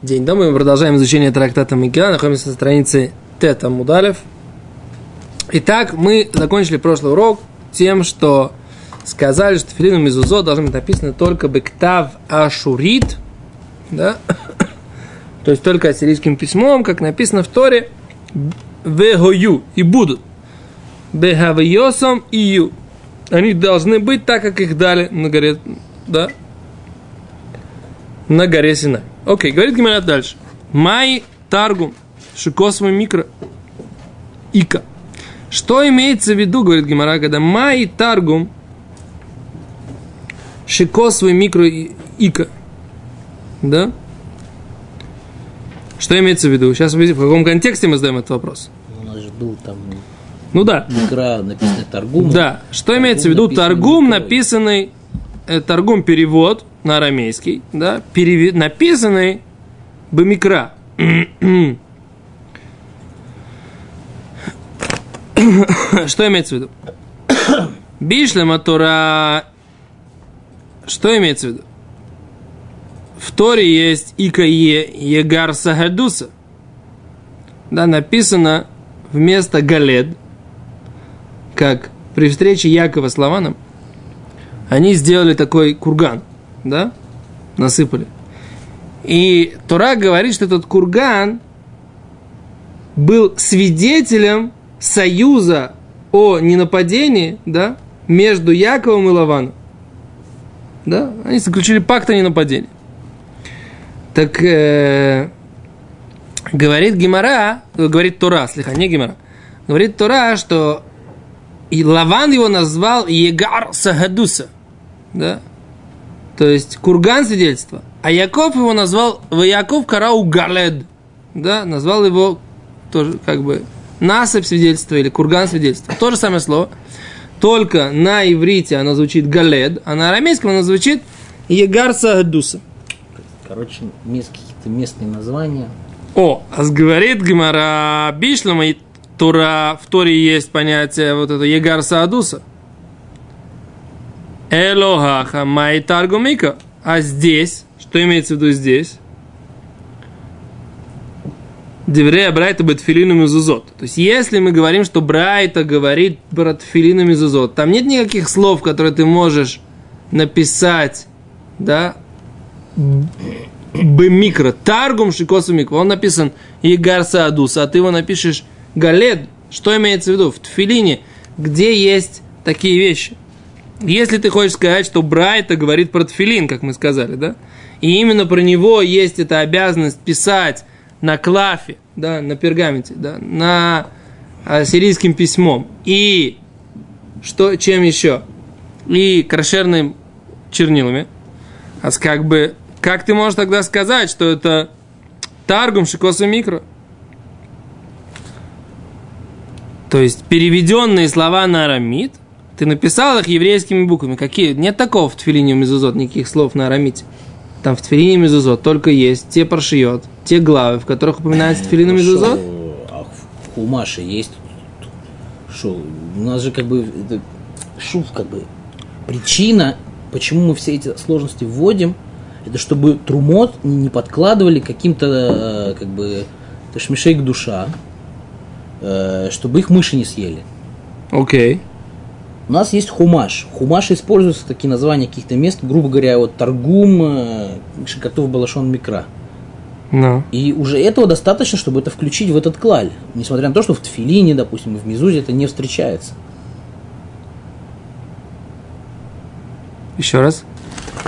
День дома. Мы продолжаем изучение трактата Микела. Находимся на странице Тета Мудалев. Итак, мы закончили прошлый урок тем, что сказали, что филину мизузо должны быть написаны только бектав ашурит, да? то есть только ассирийским письмом, как написано в Торе, вегою, и будут. Бехавиосом и ю. Они должны быть так, как их дали на горе, да? На горе Синай. Окей, говорит Гимарат дальше. Май таргум шикосовый микро ика. Что имеется в виду, говорит Гимара, когда май таргум шикосовый микро ика. Да? Что имеется в виду? Сейчас в каком контексте мы задаем этот вопрос. У нас же был там Ну да. микро написанный торгум. Да. Что имеется в виду? Торгум написанный, э, торгум перевод на арамейский, да, переви- написанный бамикра. Что имеется в виду? Бишлема Тора. Что имеется в виду? В Торе есть Икае Егар Сагадуса. Да, написано вместо Галед, как при встрече Якова с Лаваном, они сделали такой курган, да, насыпали. И Тора говорит, что этот курган был свидетелем союза о ненападении, да, между Яковом и Лаваном. Да, они заключили пакт о ненападении. Так э, говорит Гимара, говорит Тора, слегка, не Гимара, говорит Тора, что и Лаван его назвал Егар Сагадуса, да, то есть курган свидетельства, а Яков его назвал Яков Карау Галед, да, назвал его тоже как бы насыпь свидетельства или курган свидетельства. То же самое слово, только на иврите оно звучит Галед, а на арамейском оно звучит Егар Сагадуса. Короче, какие-то местные названия. О, а говорит Гимара Бишлама и Тура, в Торе есть понятие вот это Егар Саадуса. Элохаха май таргумика. А здесь, что имеется в виду здесь? Деврея Брайта Батфилину Мезузот. То есть, если мы говорим, что Брайта говорит про Тфилину Мезузот, там нет никаких слов, которые ты можешь написать, да, Б-микро. Таргум шикосу микро. Он написан Игар Саадус, а ты его напишешь Галед. Что имеется в виду? В Тфилине, где есть такие вещи. Если ты хочешь сказать, что Брайта говорит про Тфилин, как мы сказали, да? И именно про него есть эта обязанность писать на клафе, да, на пергаменте, да, на а, сирийским письмом. И что, чем еще? И крашерным чернилами. А как бы, как ты можешь тогда сказать, что это таргум шикоса микро? То есть переведенные слова на арамит, ты написал их еврейскими буквами. Какие? Нет такого в Тфилине Мезузот, никаких слов на арамите. Там в Тфилине Мезузот только есть те паршиот, те главы, в которых упоминается Тфилин Мезузот. А в Хумаше есть что? У нас же как бы шув как бы причина, почему мы все эти сложности вводим, это чтобы трумот не подкладывали каким-то э, как бы ташмишей к душа, э, чтобы их мыши не съели. Окей. У нас есть хумаш. Хумаш используются такие названия каких-то мест, грубо говоря, вот Таргум, э, Шикатов Балашон Микра. Ну. И уже этого достаточно, чтобы это включить в этот клаль. Несмотря на то, что в Тфилине, допустим, и в Мизузе это не встречается. Еще раз.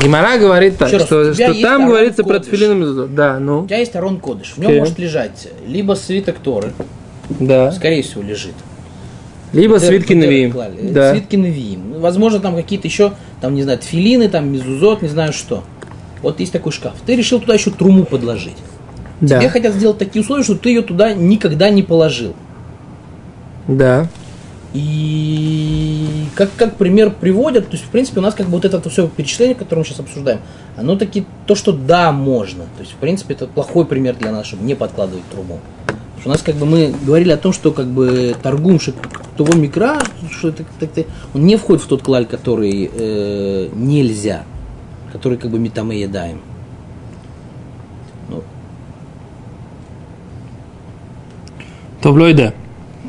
Гимара говорит так, раз, что, что там говорится про. Тфилин Мезузот. Да, ну. У тебя есть Арон Кодыш, в нем Окей. может лежать либо свиток Торы, Да. скорее всего лежит. Либо Бетер- свитки Навиим. Да. Свитки Навиим. Ну, Возможно, там какие-то еще, там, не знаю, тфилины, там, мизузот, не знаю что. Вот есть такой шкаф. Ты решил туда еще труму подложить. Да. Тебе хотят сделать такие условия, что ты ее туда никогда не положил. Да. И как, как пример приводят, то есть, в принципе, у нас как бы вот это все перечисление, которое мы сейчас обсуждаем, оно таки то, что да, можно. То есть, в принципе, это плохой пример для нас, чтобы не подкладывать трубу. Потому что у нас как бы мы говорили о том, что как бы торгумшик того микра, что это, так, так, он не входит в тот клаль, который э, нельзя, который как бы метаме едаем. Ну. Тоблойда.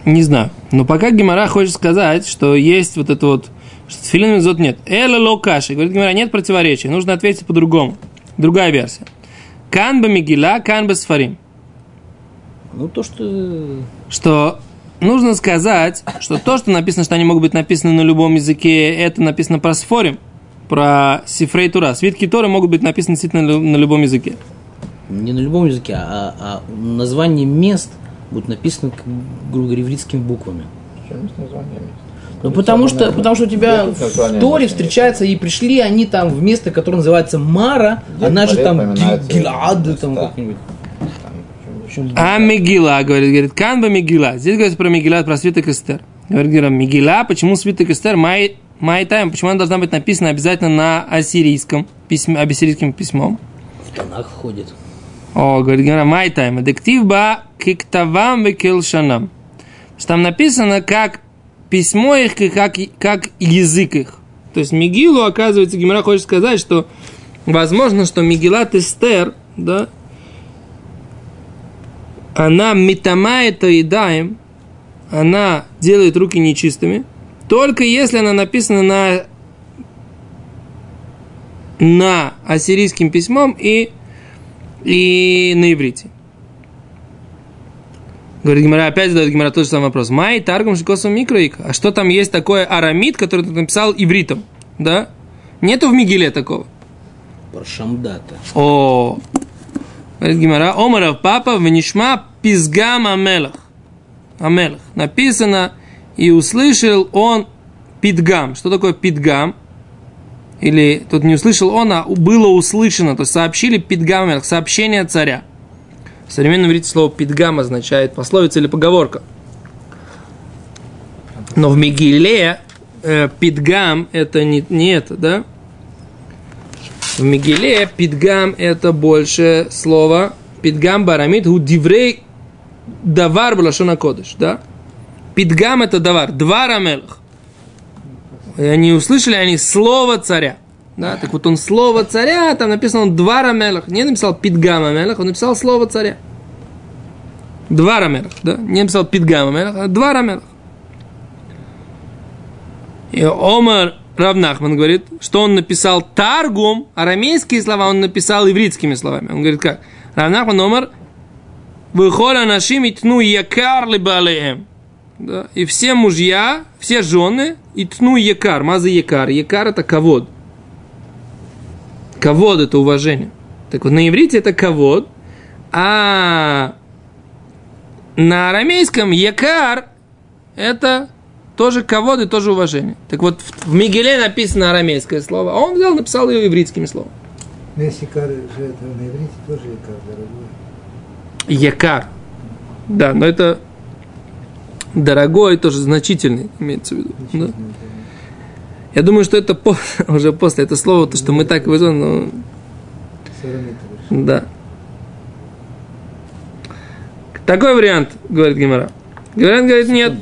Не знаю. Но пока Гимара хочет сказать, что есть вот это вот, что тфилин мизот нет. Эла локаши. Говорит Гимара, нет противоречия. Нужно ответить по-другому. Другая версия. Канба мигила, канба сфарим. Ну, то, что... Э, что нужно сказать, что то, что написано, что они могут быть написаны на любом языке, это написано про сфорим, про сифрей тура. Свитки Торы могут быть написаны действительно на лю- на любом языке. Не на любом языке, а, а название мест будут написаны, как, грубо говоря, еврейскими буквами. Почему есть название места? Ну, потому что, потому что у тебя в Торе места? встречаются и пришли они там в место, которое называется Мара, Где она же там Гилад, там как-нибудь. Там, почему- В общем, А Мегила, говорит, говорит, Канба Мегила. Здесь говорится про Мегила, про свиток Эстер. Говорит, говорит, Мегила, почему свиток Эстер, май, май тайм, почему она должна быть написана обязательно на ассирийском, письме, ассирийским письмом? в тонах входит. О, говорит, говорит, май тайм, дектив ба киктавам векилшанам. Там написано, как письмо их, и как, как язык их. То есть Мигилу, оказывается, Гимара хочет сказать, что возможно, что Мигилат Эстер, да, она метамает едаем, она делает руки нечистыми, только если она написана на, на ассирийским письмом и, и на иврите. Говорит Гимара, опять задает Гимара тот же самый вопрос. Май таргум шикосу микроик. А что там есть такое арамид, который ты написал ивритом? Да? Нету в Мигеле такого. Про Шамдата. О, говорит Гимара, Омаров папа венишма пизгам амелах. Амелах. Написано, и услышал он пидгам. Что такое пидгам? Или тут не услышал он, а было услышано. То есть сообщили пидгам амелах, сообщение царя. В современном иврите слово пидгам означает пословица или поговорка. Но в Мегиле э, пидгам это не, не это, да? В Мегиле пидгам это больше слово пидгам барамид у диврей давар балашона кодыш, да? Пидгам это давар, два рамелах. Они услышали они слово царя. Да, так вот он слово царя, там написано два рамелах. Не написал пидгам амелах, он написал слово царя. Два рамелах, да? Не написал пидгам амелах, а два рамелах. И Омар Равнахман говорит, что он написал таргум, арамейские слова он написал ивритскими словами. Он говорит как? Равнахман Омар Выхоля нашим итну якар либалеем. Да? И все мужья, все жены, итну якар, мазы якар. Якар это ковод. Ковод это уважение. Так вот, на иврите это ковод, а на арамейском якар это тоже ковод и тоже уважение. Так вот, в- Мигеле написано арамейское слово, а он взял, написал ее ивритскими словами. Но если икар же это на иврите тоже икар дорогой. Якар. Да, но это дорогой, тоже значительный, имеется в виду. Да? Я думаю, что это по- уже после, это слово, то, что мы так вызвали, но да. Такой вариант, говорит Гимара. Говорят, говорит, нет.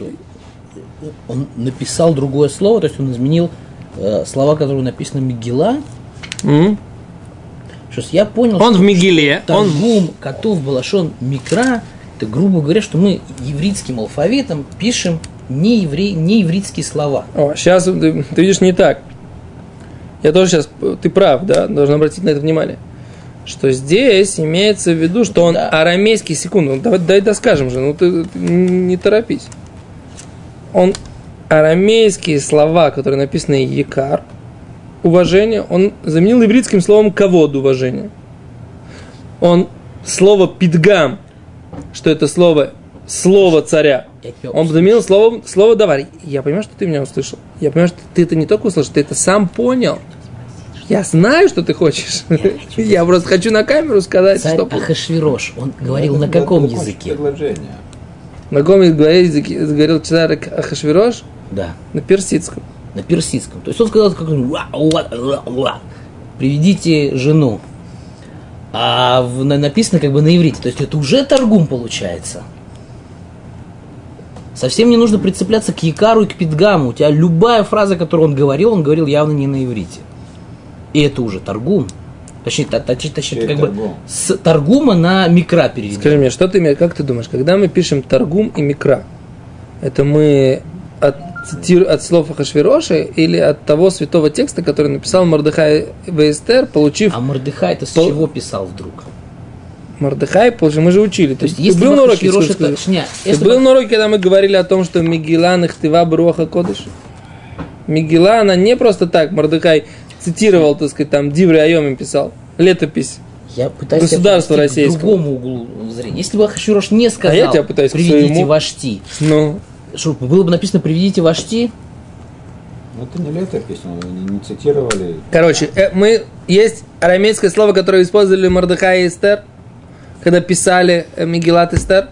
Он написал другое слово, то есть он изменил э, слова, которые написаны Мигела. М? Сейчас я понял, Он что в Мигеле, он Таргум, Котов, Балашон, Микра, это, грубо говоря, что мы еврейским алфавитом пишем не, еврей, не еврейские слова. О, сейчас ты, ты видишь не так. Я тоже сейчас, ты прав, да, должен обратить на это внимание. Что здесь имеется в виду, что он Да. арамейский, секунду, ну, давай, дай доскажем же, ну ты, ты не торопись. Он арамейские слова, которые написаны якар, уважение, он заменил ивритским словом ковод уважение. Он слово пидгам, что это слово, слово царя, он заменил слово, слово давай. Я понимаю, что ты меня услышал. Я понимаю, что ты это не только услышал, ты это сам понял. Я знаю, что ты хочешь. Я просто хочу на камеру сказать, Царь что... Ахашвирош, он говорил на каком языке? Предложение. На языке говорил царь Ахашвирош? Да, На персидском. на персидском. То есть он сказал, как приведите жену. А в- на- написано как бы на иврите. То есть это уже торгум получается. Совсем не нужно прицепляться к якару и к пидгаму. У тебя любая фраза, которую он говорил, он говорил явно не на иврите. И это уже торгум. Точнее, та- точнее, точнее, как бы Таргум? с Таргума на микра переведено. Скажи мне, что ты, как ты думаешь, когда мы пишем Таргум и Микра, это мы от, цитиру- от слов Хашвироши или от того святого текста, который написал Мордыхай Вейстер, получив А Мордыхай это с Пол- чего писал вдруг? Мордыхай, получив, мы же учили. То есть, ты, если был бы на уроке, скажи, это-. Шня, Ты если был бы- на уроке, когда мы говорили о том, что Мигелан Ихтыва Бруаха Кодыш? Мигела, она не просто так, Мордыхай цитировал, так сказать, там Диври Айомим писал, летопись. Я пытаюсь привести российское. к другому углу зрения. Если бы Ахашвирош не сказал, А я тебя пытаюсь приведите своему. вашти, Ну, что было бы написано приведите вашти, Ну, это не летопись, ну, не, не цитировали. Короче, э, мы есть арамейское слово, которое использовали Мордыхай и Эстер, когда писали э, Мегилат Эстер.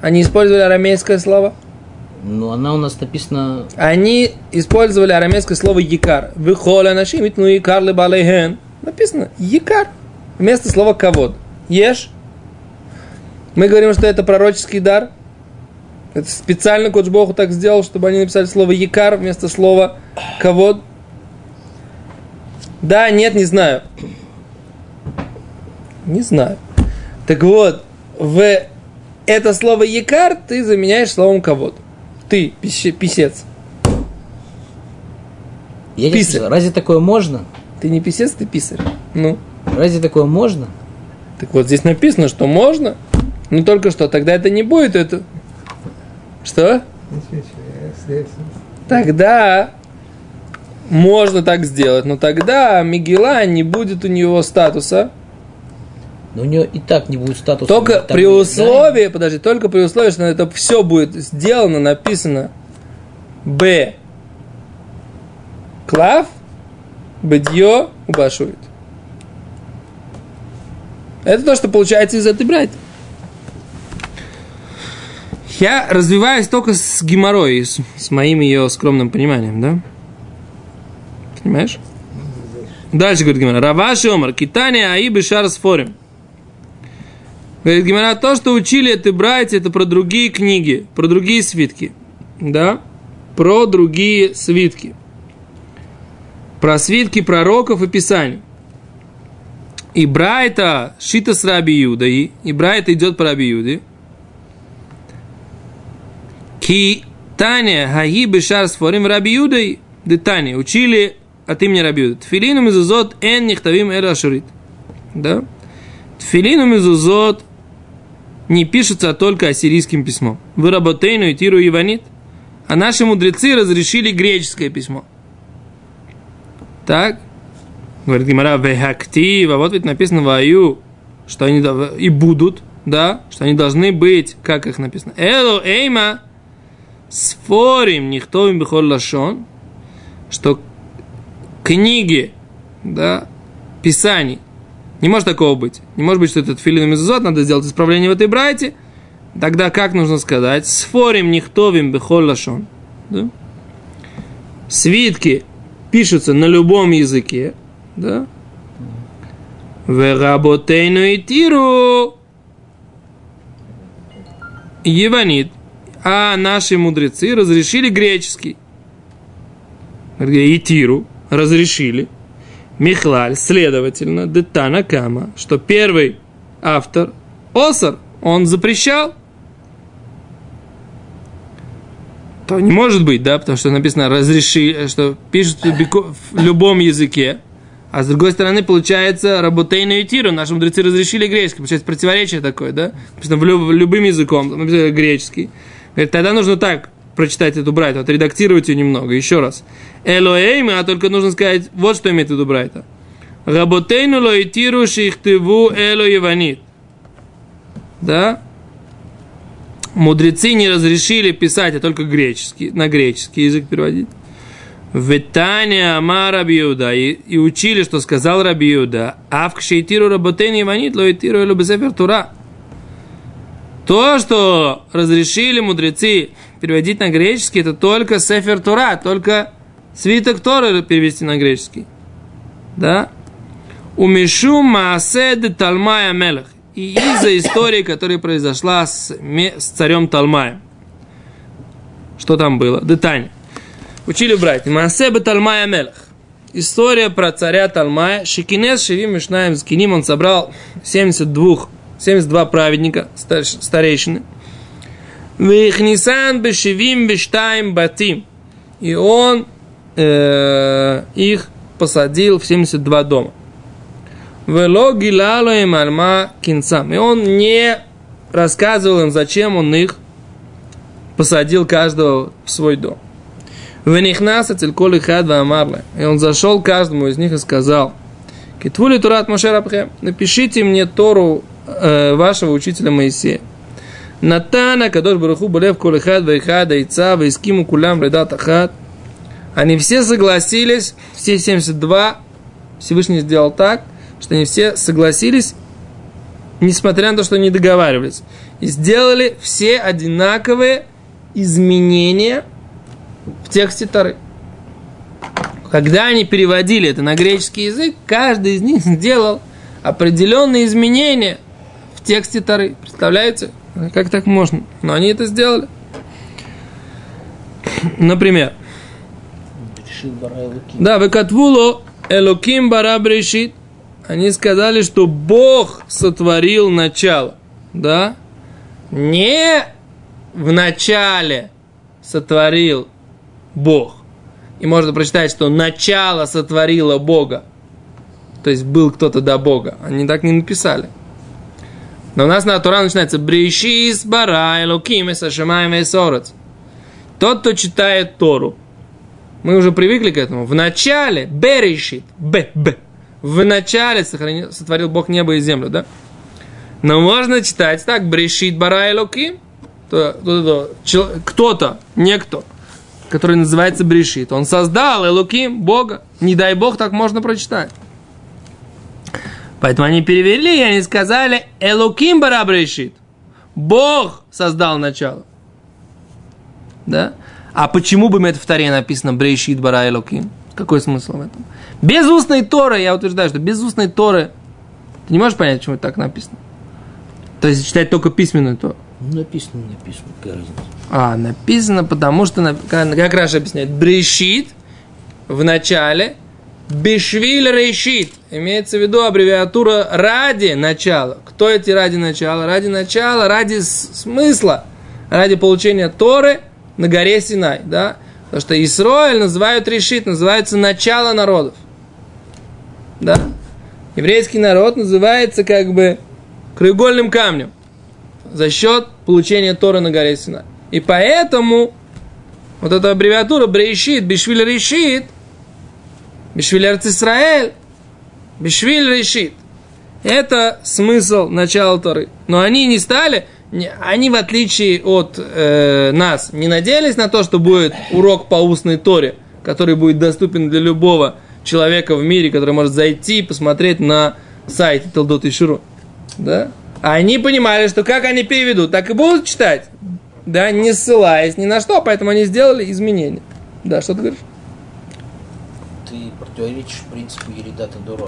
Они использовали арамейское слово. Но она у нас написана Они использовали арамейское слово якар. Выхоля нашим ну якар ли балейген. Написано якар. Вместо слова кавод. Ешь. Мы говорим, что это пророческий дар. Это специально Кодж Богу так сделал, чтобы они написали слово якар вместо слова кавод. Да, нет, не знаю. Не знаю. Так вот, в это слово якар ты заменяешь словом кавод. Ты, писец. Я Писарь. спросил, разве такое можно? Ты не писец, ты писарь. Ну, Разве такое можно? так вот здесь написано, что можно, но только что тогда это не будет это. Что? Тогда можно так сделать, но тогда Мигела не будет у него статуса. Но у нее и так не будет статуса. Только при условии, подожди, только при условии, что это все будет сделано, написано Б. Клав, Бедье, Убашует. Это то, что получается из этой брать. Я развиваюсь только с геморрой, с, с моим ее скромным пониманием, да? Понимаешь? Дальше говорит Гимара. Раваши Омар, Китания Аи Бешар Сфорим. Говорит Гимара, то, что учили это братья, это про другие книги, про другие свитки. Да? Про другие свитки. Про свитки пророков и писаний. И Брайта шита с Раби Юдой, и Брайта идет по Раби Юде. Ки Таня Хаги Бешар Сфорим Раби Юдой, де Таня, учили от имени Раби Юда. Тфилину мезузот эн нихтавим эра ашурит. Да? Тфилину мезузот не пишется только ассирийским письмом. Вы работейну и тиру иванит. А наши мудрецы разрешили греческое письмо. Так? Говорит Гимара, вехактива. Вот ведь написано ваю, что они и будут, да, что они должны быть, как их написано. Эло эйма сфорим нихтовим бихол лашон, что книги, да, писаний, не может такого быть. Не может быть, что этот филин мезузот, надо сделать исправление в этой брайте. Тогда как нужно сказать? Сфорим нихтовим лашон. Да? Свитки пишутся на любом языке. Да? Веработейну и тиру Еванит. А наши мудрецы разрешили греческий. И тиру разрешили. Михлаль, следовательно, Детана Кама, что первый автор, Осар, он запрещал. То не может быть, да, потому что написано разреши, что пишут в любом языке. А с другой стороны, получается, работейную тиру. Наши мудрецы разрешили греческий. Получается, противоречие такое, да? Написано в лю- любым языком, греческий. Говорит, тогда нужно так прочитать эту брайту, отредактировать ее немного. Еще раз. Элоэйма, а только нужно сказать, вот что имеет в виду брайта. Работейну лоитиру шихтыву эло еванит. Да? Мудрецы не разрешили писать, а только греческий, на греческий язык переводить. Витания Ама Раби Иуда. И, и учили, что сказал Раби Иуда. А в кшейтиру работейн еванит, лоитиру эло бесефер тура. То, что разрешили мудрецы переводить на греческий, это только Сефер Тура, только свиток Торы перевести на греческий. Да? Умешу Маасед Талмая Мелах. И из-за истории, которая произошла с, с царем Талмаем. Что там было? Детань. Учили брать. Маасебе Талмая Мелах. история про царя Талмая. Шикинес Шевим Мишнаем Скиним, он собрал 72, 72 праведника, старейшины. Вихнисан Бешевим Бештайм Батим. И он э, их посадил в 72 дома. Вело гилало им альма кинцам. И он не рассказывал им, зачем он их посадил каждого в свой дом. Венихнаса целькол и хад амарле. И он зашел каждому из них и сказал, Китвули Турат Мошерабхем, напишите мне Тору э, вашего учителя Моисея. Натана, Кадош Баруху, Балев, Колихад, Вайхада, Ица, Вайскиму, Кулям, Редат, Ахад. Они все согласились, все 72, Всевышний сделал так, что они все согласились, несмотря на то, что они договаривались. И сделали все одинаковые изменения в тексте Тары. Когда они переводили это на греческий язык, каждый из них сделал определенные изменения в тексте Тары. Представляете? Как так можно? Но они это сделали. Например, да, выкатвуло Элоким Барабрешит. Они сказали, что Бог сотворил начало. Да? Не в начале сотворил Бог. И можно прочитать, что начало сотворило Бога. То есть был кто-то до Бога. Они так не написали. Но у нас на Тура начинается Бришис бара элоким сашамаем и. Тот, кто читает Тору, мы уже привыкли к этому. В начале, берешит, б, б. В начале сохранил, сотворил Бог небо и землю, да? Но можно читать так, брешит бара элоким. То- то- то- чел- Кто-то, некто, который называется брешит. Он создал элоким, Бога. Не дай Бог, так можно прочитать. Поэтому они перевели, и они сказали, Элоким бара брешит. Бог создал начало. Да? А почему бы это в Таре написано Брейшит Бара Элоким? Какой смысл в этом? Без устной Торы, я утверждаю, что без устной Торы ты не можешь понять, почему это так написано. То есть читать только письменную Тору. Ну, Написано, написано, какая. А, написано, потому что, как, Раша объясняет, Брешит в начале, Бешвиль решит. Имеется в виду аббревиатура ради начала. Кто эти ради начала? Ради начала, ради смысла, ради получения Торы на горе Синай, да? Потому что Исроэль называют решит, называется начало народов. Да? Еврейский народ называется как бы краеугольным камнем за счет получения Торы на горе Синай. И поэтому вот эта аббревиатура Брейшит, Бишвиль решит, Бишвиль Израиль, Бишвиль решит. Это смысл начала Торы. Но они не стали, они в отличие от э, нас, не надеялись на то, что будет урок по устной Торе, который будет доступен для любого человека в мире, который может зайти и посмотреть на сайте Талдот и Ширу. Да? А они понимали, что как они переведут, так и будут читать. Да, не ссылаясь ни на что, поэтому они сделали изменения. Да, что ты говоришь? Ты противоречишь принципу Еридата Дурона.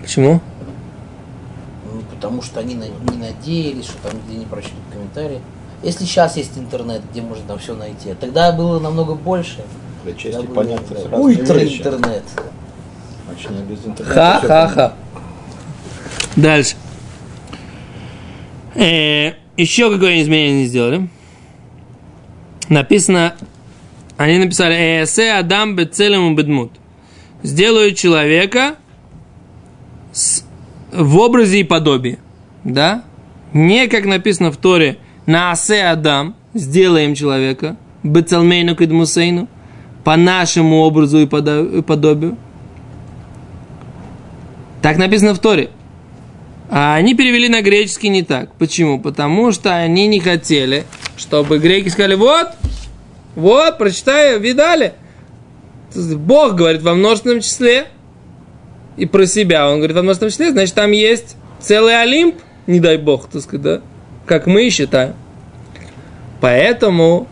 Почему? Ну, потому что они на- не надеялись, что там где не прочтут комментарии. Если сейчас есть интернет, где можно там все найти, а тогда было намного больше. Для было понятно без интернета. всё Ха-ха-ха. Дальше. Э, еще какое изменение сделали? Написано, они написали, «Эсе Адам бецелему бедмут». Сделаю человека с- в образе и подобии. Да? Не как написано в Торе, «Наасе Адам», сделаем человека, бецалмейну кедмусейну, по нашему образу и подо- и подобию. Так написано в Торе. А они перевели на греческий не так. Почему? Потому что они не хотели, чтобы греки сказали, вот, вот, прочитай, видали. Бог говорит во множественном числе. И про себя он говорит во множественном числе, значит, там есть целый Олимп, не дай Бог, так сказать, да? Как мы считаем. Поэтому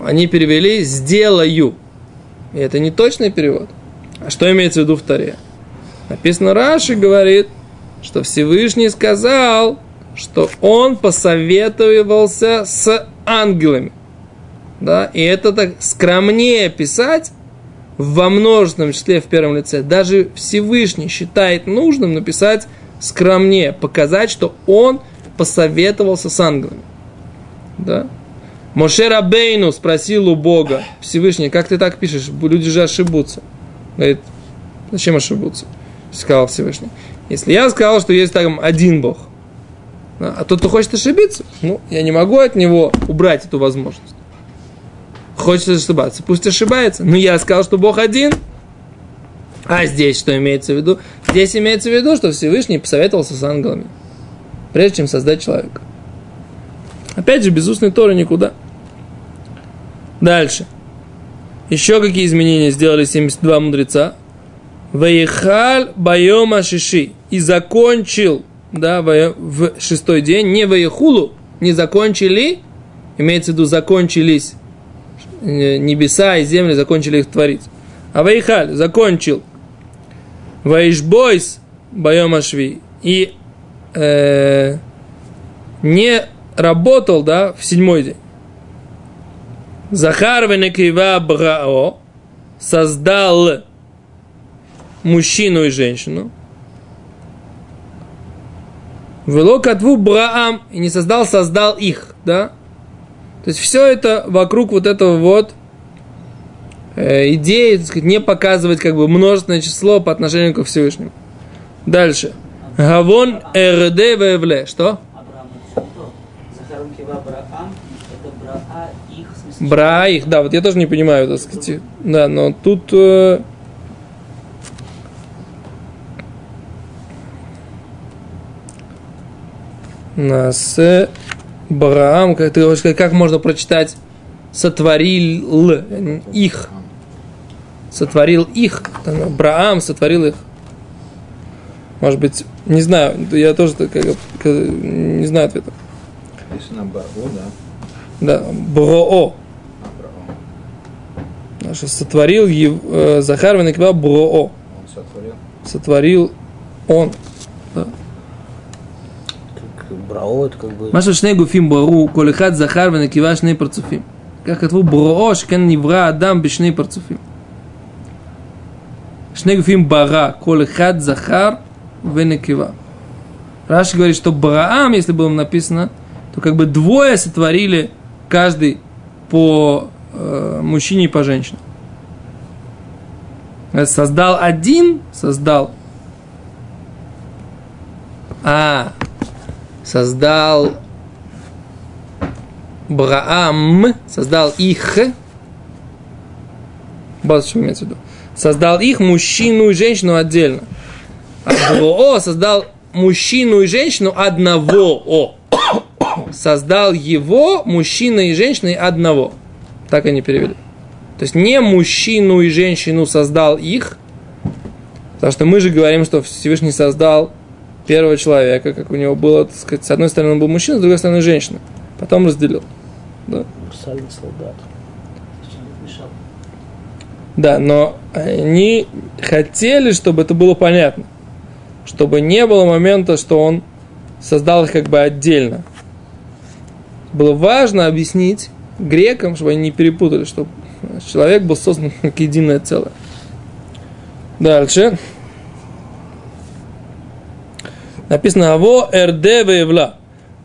они перевели «сделаю». И это не точный перевод. А что имеется в виду в Таре? Написано, Раши говорит, что Всевышний сказал, что он посоветовался с ангелами. Да, и это так скромнее писать, во множественном числе в первом лице, даже Всевышний считает нужным написать скромнее, показать, что он посоветовался с ангелами. Да? Моше Рабейну спросил у Бога, Всевышний, как ты так пишешь, люди же ошибутся. Говорит, зачем ошибутся? Сказал Всевышний. Если я сказал, что есть там один Бог, а тот, кто хочет ошибиться, ну, я не могу от него убрать эту возможность. Хочет ошибаться, пусть ошибается. Но я сказал, что Бог один. А здесь что имеется в виду? Здесь имеется в виду, что Всевышний посоветовался с ангелами, прежде чем создать человека. Опять же, без устной Торы никуда. Дальше. Еще какие изменения сделали 72 мудреца? Ваихаль байома шиши. И закончил да, в шестой день, не ваихулу, не закончили, имеется в виду закончились небеса и земли, закончили их творить. А ваихаль закончил. Ваишбойс байома шви. И э, не работал, да, в седьмой день. Захар венекива брао создал мужчину и женщину. Вело катву Браам и не создал, создал их, да? То есть все это вокруг вот этого вот э, идеи, так сказать, не показывать как бы множественное число по отношению ко Всевышнему. Дальше. Гавон РД ВВЛ. Что? Бра их, да, вот я тоже не понимаю, так сказать. Да, но тут э, Нас Браам, как ты хочешь сказать, как можно прочитать сотворил их. Сотворил их. Браам сотворил их. Может быть, не знаю, я тоже как, как, не знаю ответа. Если на Баро, да. Да, Броо. Что сотворил э, Захар Броо. Он сотворил. Сотворил он браот, как бы. Маша шнегу фим бару, колихат захар венакива шней парцуфим. Как это брош, кен невра адам бешней парцуфим. Шнегу фим бара, колихат захар в венакива. Раши говорит, что браам, если было написано, то как бы двое сотворили каждый по э, мужчине и по женщине. Создал один, создал. А, создал Браам, создал их, вот что имеется в виду, создал их, мужчину и женщину отдельно. А Бро создал мужчину и женщину одного. О. Создал его, мужчина и женщины одного. Так они перевели. То есть не мужчину и женщину создал их, потому что мы же говорим, что Всевышний создал первого человека, как у него было, так сказать, с одной стороны он был мужчина, с другой стороны женщина. Потом разделил. Да, Универсальный солдат. да но они хотели, чтобы это было понятно. Чтобы не было момента, что он создал их как бы отдельно. Было важно объяснить грекам, чтобы они не перепутали, что человек был создан как единое целое. Дальше. Написано «Аво РД вевла».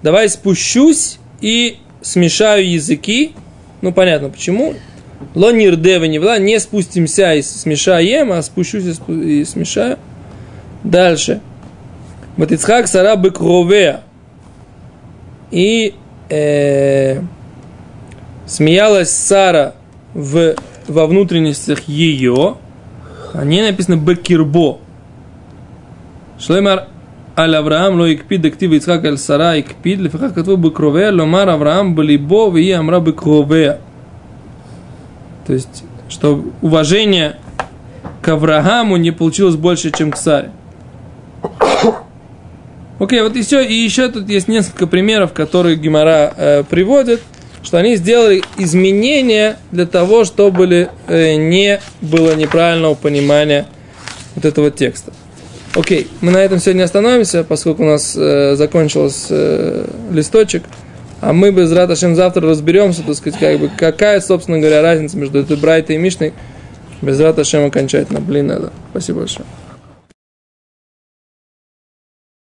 Давай спущусь и смешаю языки. Ну, понятно, почему. Ло не РД вевла, не спустимся и смешаем, а спущусь и, спу- и смешаю. Дальше. Батицхак сара бекровея. И э, смеялась Сара в, во внутренностях ее. А не написано бекирбо. Шлемар על אברהם לא הקפיד דכתיב יצחק על שרה הקפיד, לפיכך כתבו בקרוביה, לומר אברהם בליבו, והיא אמרה בקרוביה. То есть, что уважение к Аврааму не получилось больше, чем к Саре. Окей, вот еще, и еще тут есть несколько примеров, которые Гимара э, приводит, что они сделали изменения для того, чтобы э, не было неправильного понимания вот этого текста. Окей, мы на этом сегодня остановимся, поскольку у нас э, закончился э, листочек. А мы без Раташем завтра разберемся, так сказать, как бы, какая, собственно говоря, разница между этой Брайтой и Мишной. Без Раташем окончательно. Блин, надо. Спасибо большое.